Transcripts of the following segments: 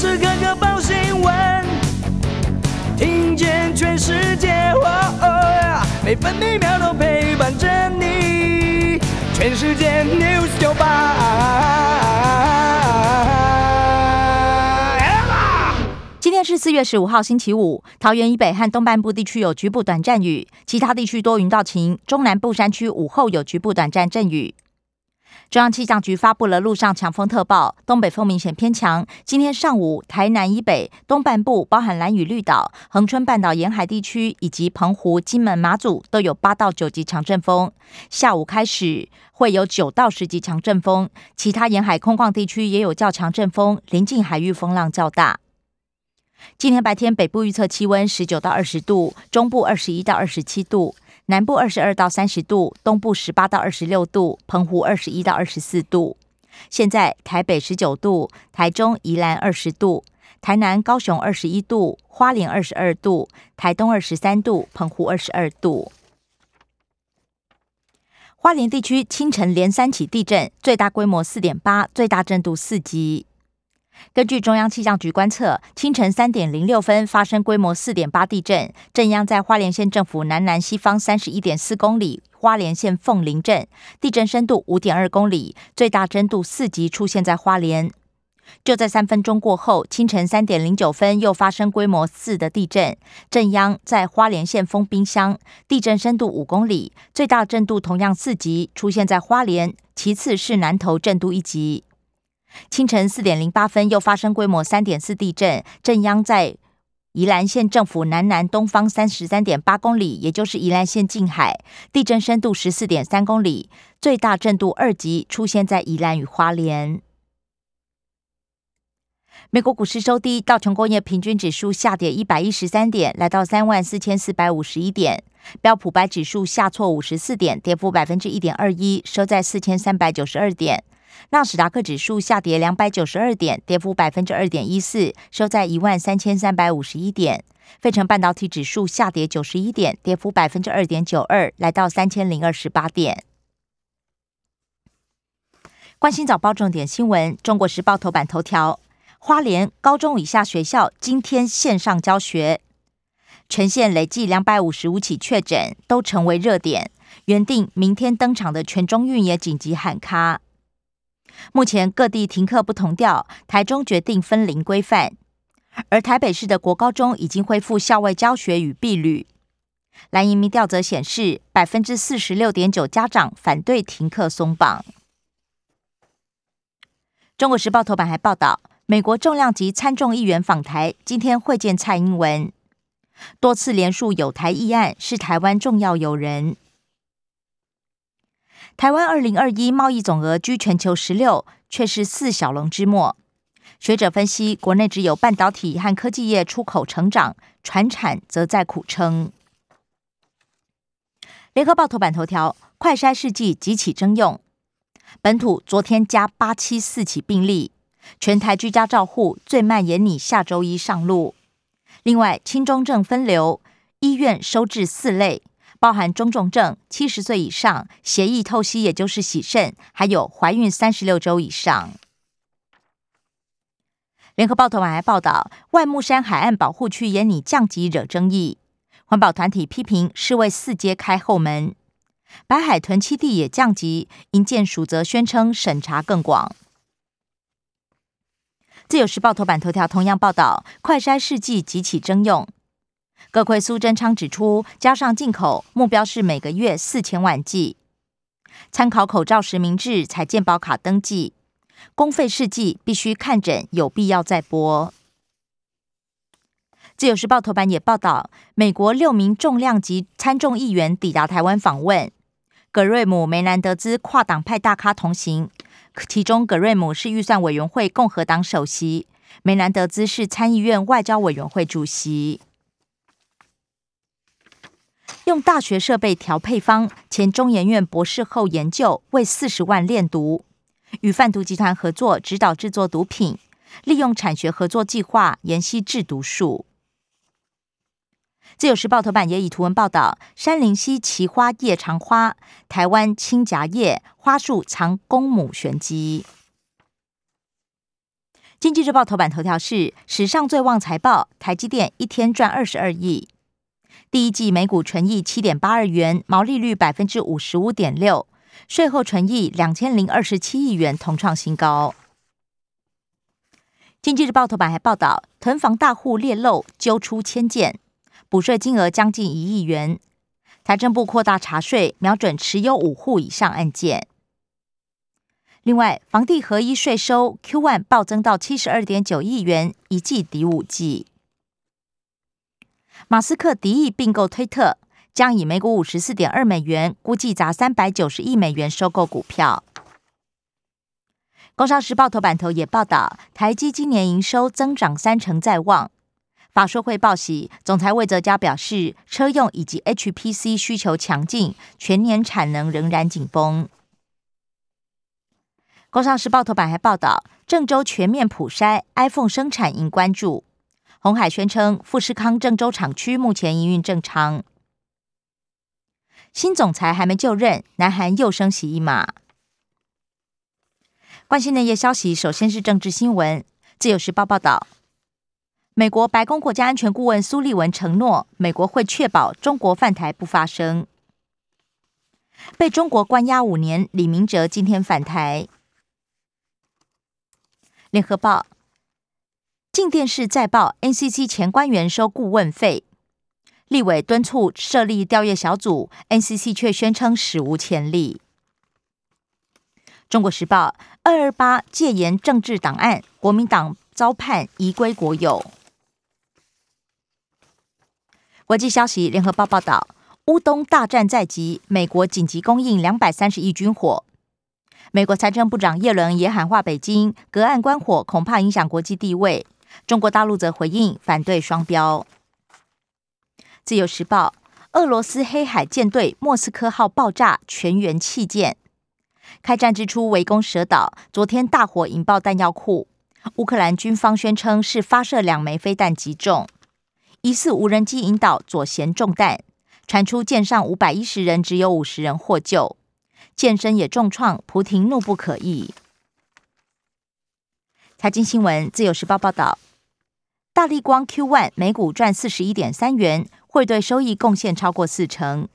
时刻刻报新闻，听见全世界，每分每秒都陪伴着你。全世界 news 九八。今天是四月十五号，星期五。桃园以北和东半部地区有局部短暂雨，其他地区多云到晴。中南部山区午后有局部短暂阵雨。中央气象局发布了陆上强风特报，东北风明显偏强。今天上午，台南以北、东半部，包含蓝屿、绿岛、恒春半岛沿海地区，以及澎湖、金门、马祖，都有八到九级强阵风。下午开始会有九到十级强阵风，其他沿海空旷地区也有较强阵风，临近海域风浪较大。今天白天，北部预测气温十九到二十度，中部二十一到二十七度。南部二十二到三十度，东部十八到二十六度，澎湖二十一到二十四度。现在台北十九度，台中、宜兰二十度，台南、高雄二十一度，花莲二十二度，台东二十三度，澎湖二十二度。花莲地区清晨连三起地震，最大规模四点八，最大震度四级。根据中央气象局观测，清晨三点零六分发生规模四点八地震，震央在花莲县政府南南西方三十一点四公里，花莲县凤林镇，地震深度五点二公里，最大震度四级出现在花莲。就在三分钟过后，清晨三点零九分又发生规模四的地震，震央在花莲县丰滨乡，地震深度五公里，最大震度同样四级，出现在花莲，其次是南投震度一级。清晨四点零八分，又发生规模三点四地震，震央在宜兰县政府南南东方三十三点八公里，也就是宜兰县近海，地震深度十四点三公里，最大震度二级，出现在宜兰与花莲。美国股市收低，道琼工业平均指数下跌一百一十三点，来到三万四千四百五十一点；标普白指数下挫五十四点，跌幅百分之一点二一，收在四千三百九十二点。纳斯达克指数下跌两百九十二点，跌幅百分之二点一四，收在一万三千三百五十一点。费城半导体指数下跌九十一点，跌幅百分之二点九二，来到三千零二十八点。关心早报重点新闻，《中国时报》头版头条：花莲高中以下学校今天线上教学，全县累计两百五十五起确诊，都成为热点。原定明天登场的全中运也紧急喊卡。目前各地停课不同调，台中决定分龄规范，而台北市的国高中已经恢复校外教学与避旅。蓝营民调则显示，百分之四十六点九家长反对停课松绑。中国时报头版还报道，美国重量级参众议员访台，今天会见蔡英文，多次连述有台议案是台湾重要友人。台湾二零二一贸易总额居全球十六，却是四小龙之末。学者分析，国内只有半导体和科技业出口成长，船产则在苦撑。联合报头版头条：快筛试剂急起征用，本土昨天加八七四起病例，全台居家照护最慢延拟下周一上路。另外，轻中症分流，医院收治四类。包含中重症、七十岁以上、协议透析，也就是洗肾，还有怀孕三十六周以上。联合报头版还报道，万木山海岸保护区也拟降级惹争议，环保团体批评是为四阶开后门。白海豚栖地也降级，营建署则宣称审查更广。自由时报头版头条同样报道，快筛试剂急起征用。各会苏贞昌指出，加上进口目标是每个月四千万剂。参考口罩实名制采健保卡登记，公费试剂必须看诊，有必要再拨。自由时报头版也报道，美国六名重量级参众议员抵达台湾访问，葛瑞姆、梅南德兹跨党派大咖同行，其中葛瑞姆是预算委员会共和党首席，梅南德兹是参议院外交委员会主席。用大学设备调配方，前中研院博士后研究为四十万炼毒，与贩毒集团合作指导制作毒品，利用产学合作计划研析制毒术。自由时报头版也以图文报道：山林溪奇花夜长花，台湾青夹叶花树藏公母玄机。经济日报头版头条是史上最旺财报，台积电一天赚二十二亿。第一季每股纯益七点八二元，毛利率百分之五十五点六，税后纯益两千零二十七亿元，同创新高。经济日报头版还报道，囤房大户裂漏，揪出千件，补税金额将近一亿元。财政部扩大查税，瞄准持有五户以上案件。另外，房地合一税收 Q one 暴增到七十二点九亿元，一季抵五季。马斯克敌意并购推特，将以每股五十四点二美元，估计砸三百九十亿美元收购股票。工商时报头版头也报道，台积今年营收增长三成在望。法说会报喜，总裁魏哲嘉表示，车用以及 HPC 需求强劲，全年产能仍然紧绷。工商时报头版还报道，郑州全面普筛 iPhone 生产应关注。红海宣称，富士康郑州厂区目前营运正常。新总裁还没就任，南韩又升息一码。关心内页消息，首先是政治新闻。自由时报报道，美国白宫国家安全顾问苏利文承诺，美国会确保中国犯台不发生。被中国关押五年，李明哲今天返台。联合报，进电视再报 NCC 前官员收顾问费，立委敦促设立调阅小组，NCC 却宣称史无前例。中国时报二二八戒严政治档案，国民党遭判移归国有。国际消息，联合报报道，乌东大战在即，美国紧急供应两百三十亿军火。美国财政部长耶伦也喊话北京，隔岸观火恐怕影响国际地位。中国大陆则回应反对双标。自由时报：俄罗斯黑海舰队莫斯科号爆炸，全员弃舰。开战之初围攻蛇岛，昨天大火引爆弹药库。乌克兰军方宣称是发射两枚飞弹击中，疑似无人机引导左舷中弹。传出舰上五百一十人，只有五十人获救。舰身也重创，普廷怒不可遏。财经新闻，自由时报报道，大力光 Q One 每股赚四十一点三元，会对收益贡献超过四成。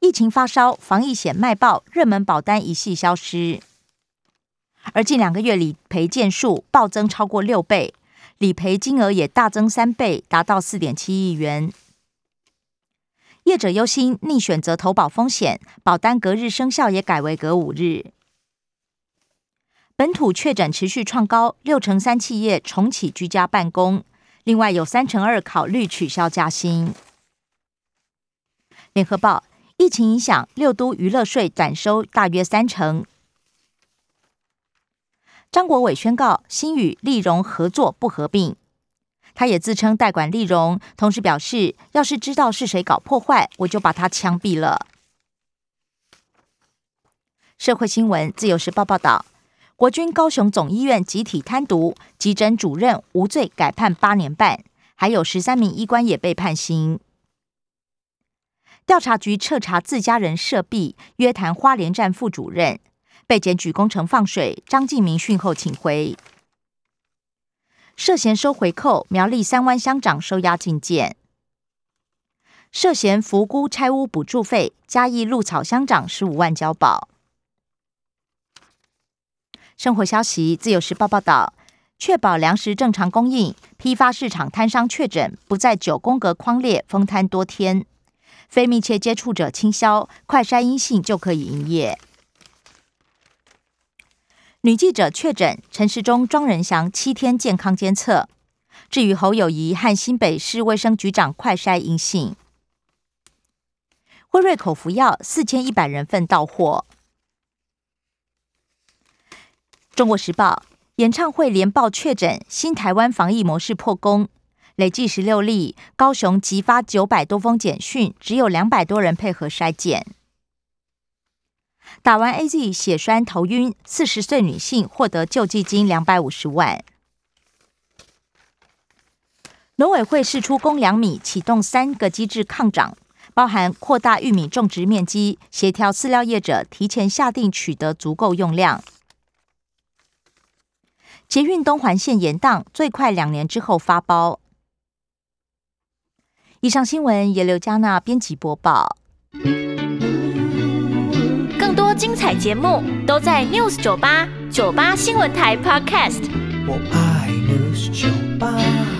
疫情发烧，防疫险卖爆，热门保单一系消失。而近两个月理赔件数暴增超过六倍，理赔金额也大增三倍，达到四点七亿元。业者忧心逆选择投保风险，保单隔日生效也改为隔五日。本土确诊持续创高，六成三企业重启居家办公，另外有三成二考虑取消加薪。联合报：疫情影响，六都娱乐税短收大约三成。张国伟宣告，新宇丽荣合作不合并。他也自称代管丽荣，同时表示，要是知道是谁搞破坏，我就把他枪毙了。社会新闻，自由时报报道，国军高雄总医院集体贪渎，急诊主任无罪改判八年半，还有十三名医官也被判刑。调查局彻查自家人涉弊，约谈花莲站副主任，被检举工程放水，张敬明讯后请回。涉嫌收回扣，苗栗三湾乡长收押禁见；涉嫌扶孤拆屋补助费，嘉义鹿草乡长十五万交保。生活消息，自由时报报道，确保粮食正常供应，批发市场摊商确诊不在九宫格框列封摊多天，非密切接触者清消，快筛阴性就可以营业。女记者确诊，陈时中、庄仁祥七天健康监测。至于侯友谊和新北市卫生局长快筛阴性。辉瑞口服药四千一百人份到货。中国时报演唱会连报确诊，新台湾防疫模式破功，累计十六例。高雄急发九百多封简讯，只有两百多人配合筛检。打完 A Z 血栓头晕，四十岁女性获得救济金两百五十万。农委会释出公粮米，启动三个机制抗涨，包含扩大玉米种植面积，协调饲料业者提前下定取得足够用量。捷运东环线延宕，最快两年之后发包。以上新闻由刘嘉娜编辑播报。更多精彩节目都在 News 九八九八新闻台 Podcast。我爱 News 酒吧。